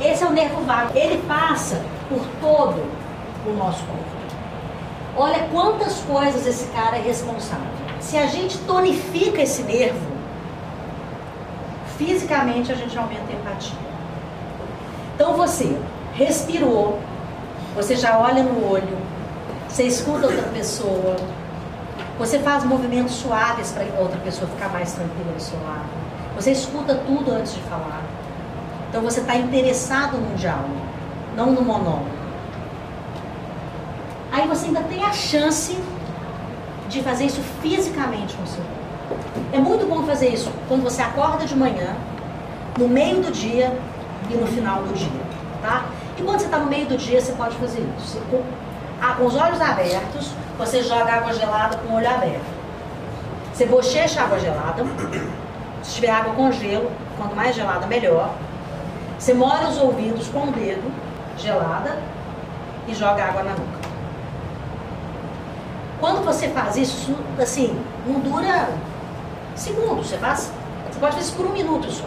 Esse é o nervo vago. Ele passa por todo o nosso corpo. Olha quantas coisas esse cara é responsável. Se a gente tonifica esse nervo, fisicamente a gente aumenta a empatia. Então você respirou, você já olha no olho, você escuta outra pessoa, você faz movimentos suaves para outra pessoa ficar mais tranquila do seu lado. Você escuta tudo antes de falar. Então você está interessado no diálogo, não no monólogo. Aí você ainda tem a chance de fazer isso fisicamente com o seu corpo. É muito bom fazer isso quando você acorda de manhã, no meio do dia e no final do dia, tá? E quando você está no meio do dia, você pode fazer isso. Você, ah, com os olhos abertos, você joga água gelada com o olho aberto. Você bochecha água gelada. Se tiver água com gelo, quanto mais gelada, melhor. Você molha os ouvidos com o dedo, gelada, e joga água na nuca. Quando você faz isso, assim, não dura segundos, você faz, você pode fazer isso por um minuto só.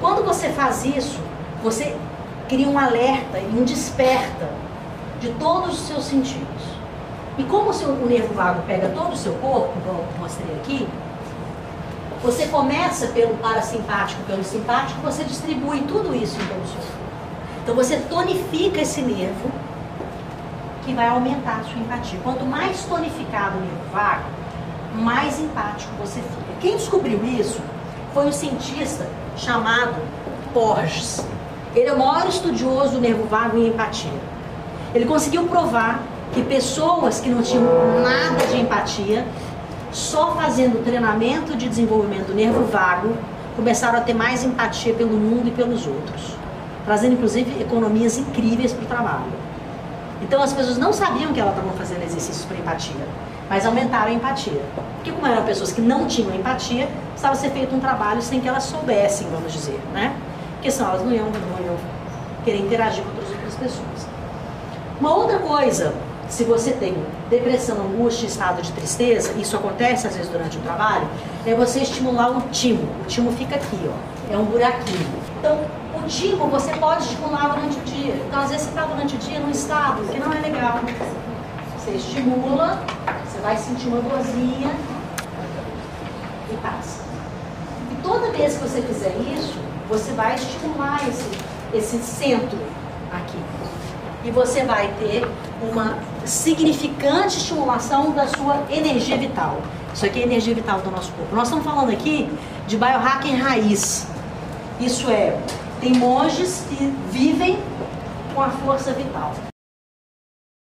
Quando você faz isso, você cria um alerta e um desperta de todos os seus sentidos. E como o, seu, o nervo vago pega todo o seu corpo, como eu mostrei aqui, você começa pelo parasimpático, pelo simpático, você distribui tudo isso em todo o seu corpo. Então você tonifica esse nervo que vai aumentar a sua empatia. Quanto mais tonificado o nervo vago, mais empático você fica. Quem descobriu isso foi um cientista chamado Porges. Ele é o maior estudioso do nervo vago e empatia. Ele conseguiu provar que pessoas que não tinham nada de empatia, só fazendo treinamento de desenvolvimento do nervo vago, começaram a ter mais empatia pelo mundo e pelos outros, trazendo inclusive economias incríveis para o trabalho. Então as pessoas não sabiam que elas estavam fazendo exercícios para empatia, mas aumentaram a empatia. Porque como eram pessoas que não tinham empatia, estava ser feito um trabalho sem que elas soubessem, vamos dizer, né? Porque senão elas não iam, não iam querer interagir com outras pessoas. Uma outra coisa, se você tem depressão, angústia, estado de tristeza, isso acontece às vezes durante o trabalho, é você estimular o timo. O timo fica aqui, ó, é um buraquinho. Então, o timo você pode estimular durante o dia. Então, às vezes você está durante o dia num estado que não é legal. Você estimula, você vai sentir uma dorzinha e passa. E toda vez que você fizer isso, você vai estimular esse, esse centro aqui e você vai ter uma significante estimulação da sua energia vital. Isso aqui é energia vital do nosso corpo. Nós estamos falando aqui de biohacking raiz. Isso é, tem monges que vivem com a força vital.